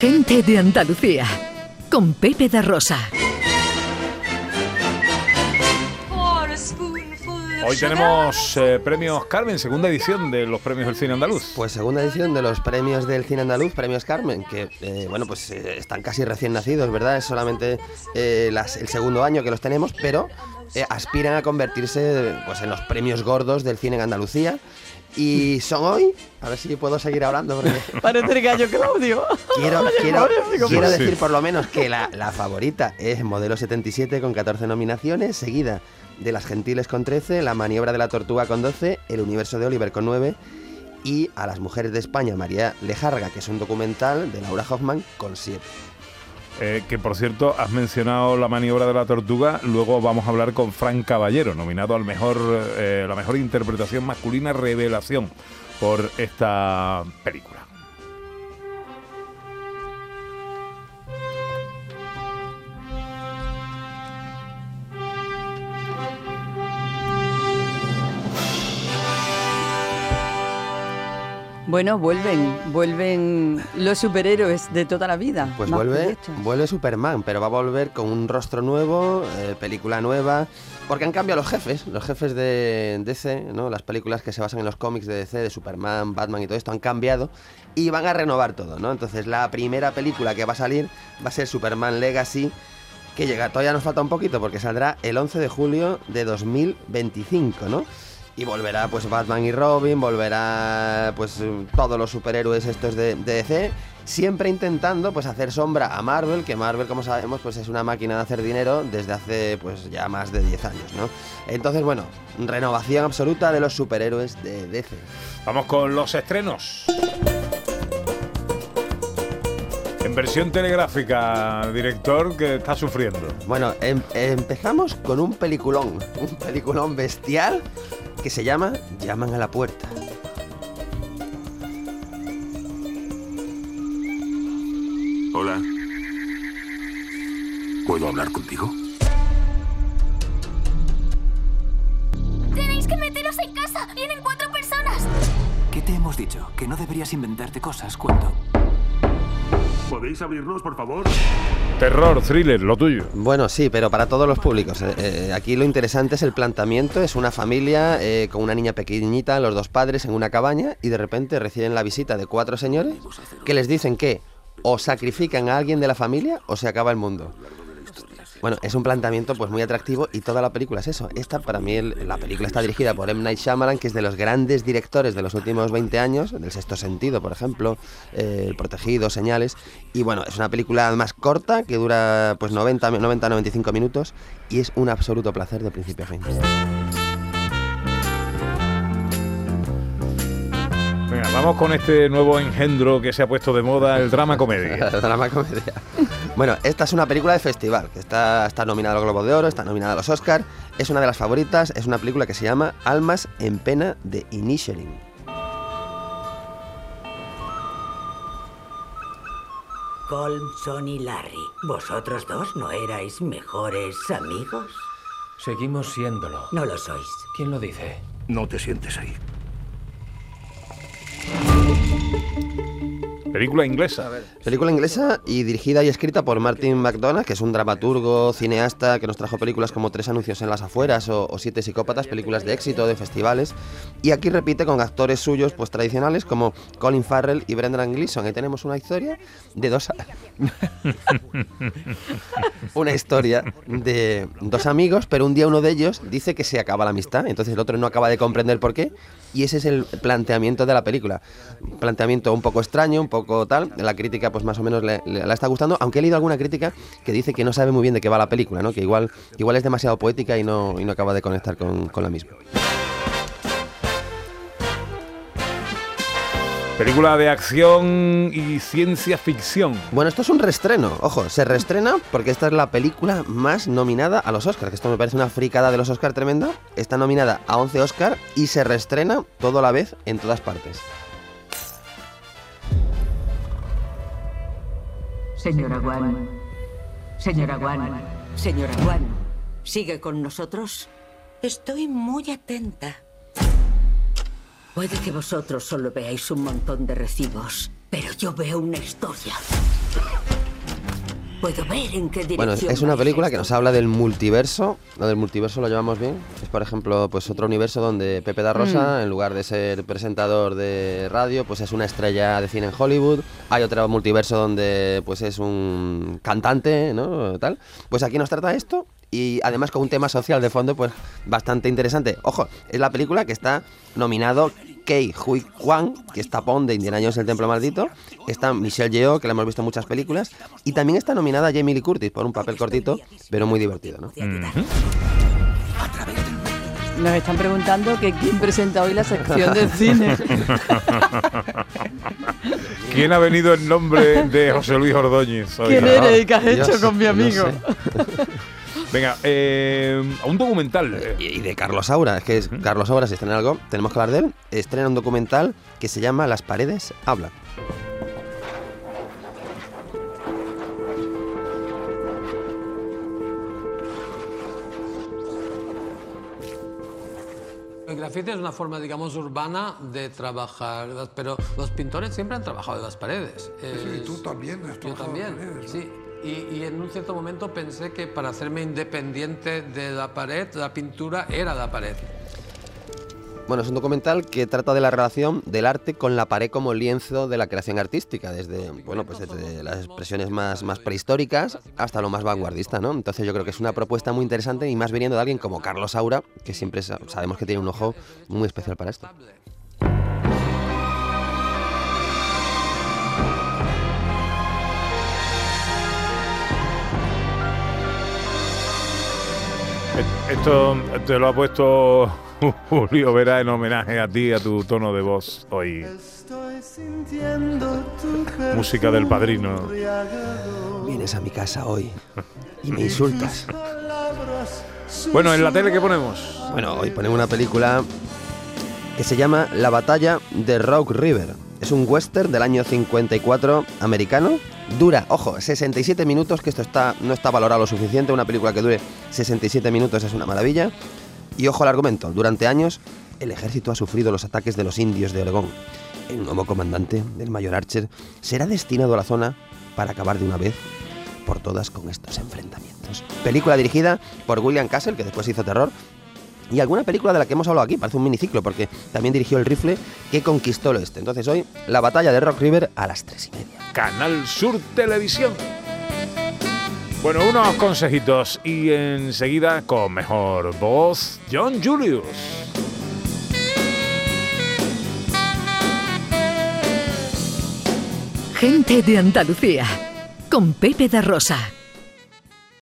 Gente de Andalucía, con Pepe da Rosa. Hoy tenemos eh, premios Carmen, segunda edición de los premios del cine andaluz. Pues segunda edición de los premios del cine andaluz, premios Carmen, que eh, bueno, pues eh, están casi recién nacidos, ¿verdad? Es solamente eh, las- el segundo año que los tenemos, pero eh, aspiran a convertirse pues, en los premios gordos del cine en Andalucía. Y son hoy, a ver si puedo seguir hablando, porque Parece el gallo Claudio. quiero, quiero, quiero decir por lo menos que la, la favorita es Modelo 77 con 14 nominaciones, seguida de Las Gentiles con 13, La Maniobra de la Tortuga con 12, El Universo de Oliver con 9 y A las Mujeres de España, María Lejarga, que es un documental de Laura Hoffman con 7. Eh, que por cierto, has mencionado la maniobra de la tortuga. Luego vamos a hablar con Frank Caballero, nominado al mejor, eh, la mejor interpretación masculina revelación por esta película. Bueno, vuelven, vuelven los superhéroes de toda la vida. Pues vuelve, vuelve Superman, pero va a volver con un rostro nuevo, eh, película nueva, porque han cambiado los jefes, los jefes de DC, ¿no? las películas que se basan en los cómics de DC, de Superman, Batman y todo esto, han cambiado y van a renovar todo, ¿no? Entonces la primera película que va a salir va a ser Superman Legacy, que llega, todavía nos falta un poquito porque saldrá el 11 de julio de 2025, ¿no? Y volverá pues Batman y Robin, volverá pues todos los superhéroes estos de, de DC, siempre intentando pues hacer sombra a Marvel, que Marvel como sabemos pues es una máquina de hacer dinero desde hace pues ya más de 10 años, ¿no? Entonces bueno, renovación absoluta de los superhéroes de DC. Vamos con los estrenos. En versión telegráfica, director que está sufriendo. Bueno, em- empezamos con un peliculón, un peliculón bestial que se llama Llaman a la puerta. Hola. ¿Puedo hablar contigo? Tenéis que meteros en casa. Vienen cuatro personas. ¿Qué te hemos dicho? Que no deberías inventarte cosas cuando... ¿Podéis abrirnos, por favor? Terror, thriller, lo tuyo. Bueno, sí, pero para todos los públicos. Eh, eh, aquí lo interesante es el planteamiento. Es una familia eh, con una niña pequeñita, los dos padres en una cabaña y de repente reciben la visita de cuatro señores que les dicen que o sacrifican a alguien de la familia o se acaba el mundo. Bueno, es un planteamiento pues muy atractivo y toda la película es eso. Esta, para mí, el- la película está dirigida por M. Night Shyamalan, que es de los grandes directores de los últimos 20 años, del Sexto Sentido, por ejemplo, eh, El Protegido, Señales. Y bueno, es una película más corta, que dura pues 90-95 minutos y es un absoluto placer de principio a fin. Venga, vamos con este nuevo engendro que se ha puesto de moda, el drama comedia. Drama comedia. Bueno, esta es una película de festival, que está, está nominada a los Globos de Oro, está nominada a los Oscar, es una de las favoritas, es una película que se llama Almas en pena de Inisherin. Colmson y Larry, ¿vosotros dos no erais mejores amigos? Seguimos siéndolo. No lo sois. ¿Quién lo dice? No te sientes ahí. Película inglesa. Película inglesa y dirigida y escrita por Martin McDonagh, que es un dramaturgo, cineasta que nos trajo películas como Tres anuncios en las afueras o, o Siete psicópatas, películas de éxito, de festivales. Y aquí repite con actores suyos pues tradicionales como Colin Farrell y Brendan Gleeson. Ahí tenemos una historia de dos... una historia de dos amigos, pero un día uno de ellos dice que se acaba la amistad, entonces el otro no acaba de comprender por qué, y ese es el planteamiento de la película. Planteamiento un poco extraño, un poco tal, la crítica pues más o menos le, le- la está gustando, aunque he leído alguna crítica que dice que no sabe muy bien de qué va la película, ¿no? que igual, igual es demasiado poética y no, y no acaba de conectar con, con la misma. Película de acción y ciencia ficción. Bueno, esto es un reestreno, ojo, se reestrena porque esta es la película más nominada a los Oscars, que esto me parece una fricada de los Oscars tremenda. Está nominada a 11 Oscar y se reestrena todo a la vez en todas partes. Señora Wan. Señora Wan. Señora Wan. ¿Sigue con nosotros? Estoy muy atenta. Puede que vosotros solo veáis un montón de recibos, pero yo veo una historia. Puedo ver en qué dirección. Bueno, es- una película esto. que nos habla del multiverso. Lo del multiverso lo llevamos bien. Es, por ejemplo, pues otro universo donde Pepe da Rosa, en lugar de ser presentador de radio, pues es una estrella de cine en Hollywood. Hay otro multiverso donde pues es un cantante, ¿no? Tal. Pues aquí nos trata esto y además con un tema social de fondo, pues bastante interesante. Ojo, es la película que está nominado Kei Hui Kwan, que es tapón de Indiana Jones el Templo Maldito. Está Michelle Yeoh, que la hemos visto en muchas películas. Y también está nominada Jamie Lee Curtis por un papel cortito, pero muy divertido, ¿no? Nos están preguntando que quién presenta hoy la sección de cine. ¿Quién ha venido en nombre de José Luis Ordóñez? hoy? ¿Quién eres y qué has Dios, hecho con mi no amigo? sé. Venga, eh, un documental. Y y de Carlos Saura, es que es, Carlos Saura, si estrena algo, tenemos que hablar de él. Estrena un documental que se llama Las paredes hablan. El grafiti es una forma, digamos, urbana de trabajar, pero los pintores siempre han trabajado en las paredes. Sí, Es- tú también has Yo trabajado también, paredes, ¿no? sí. Y, en un cierto momento pensé que para hacerme independiente de la pared, la pintura era la pared. Bueno, es un documental que trata de la relación del arte con la pared como lienzo de la creación artística, desde, bueno, pues desde las expresiones más, prehistóricas hasta lo más vanguardista, ¿no? Entonces yo creo que es una propuesta muy interesante y más viniendo de alguien como Carlos Saura, que siempre sa- sabemos que tiene un ojo muy especial para esto. Esto te lo ha puesto Julio Vera en homenaje a ti, a tu tono de voz hoy. Música del padrino. Vienes a mi casa hoy y me insultas. Bueno, en la tele, ¿qué ponemos? Bueno, hoy ponemos una película que se llama La batalla de Rock River. Es un western del año 54 americano. Dura, ojo, 67 minutos, que esto está, no está valorado lo suficiente. Una película que dure 67 minutos es una maravilla. Y ojo al argumento, durante años el ejército ha sufrido los ataques de los indios de Oregón. El nuevo comandante, el mayor Archer, será destinado a la zona para acabar de una vez por todas con estos enfrentamientos. Película dirigida por William Castle, que después hizo terror, y alguna película de la que hemos hablado aquí, parece un miniciclo, porque también dirigió El Rifle, que conquistó el oeste. Entonces hoy, la batalla de Rock River a las tres y media. Canal Sur Televisión. Bueno, unos consejitos y enseguida con mejor voz, John Julius. Gente de Andalucía. Con Pepe da Rosa.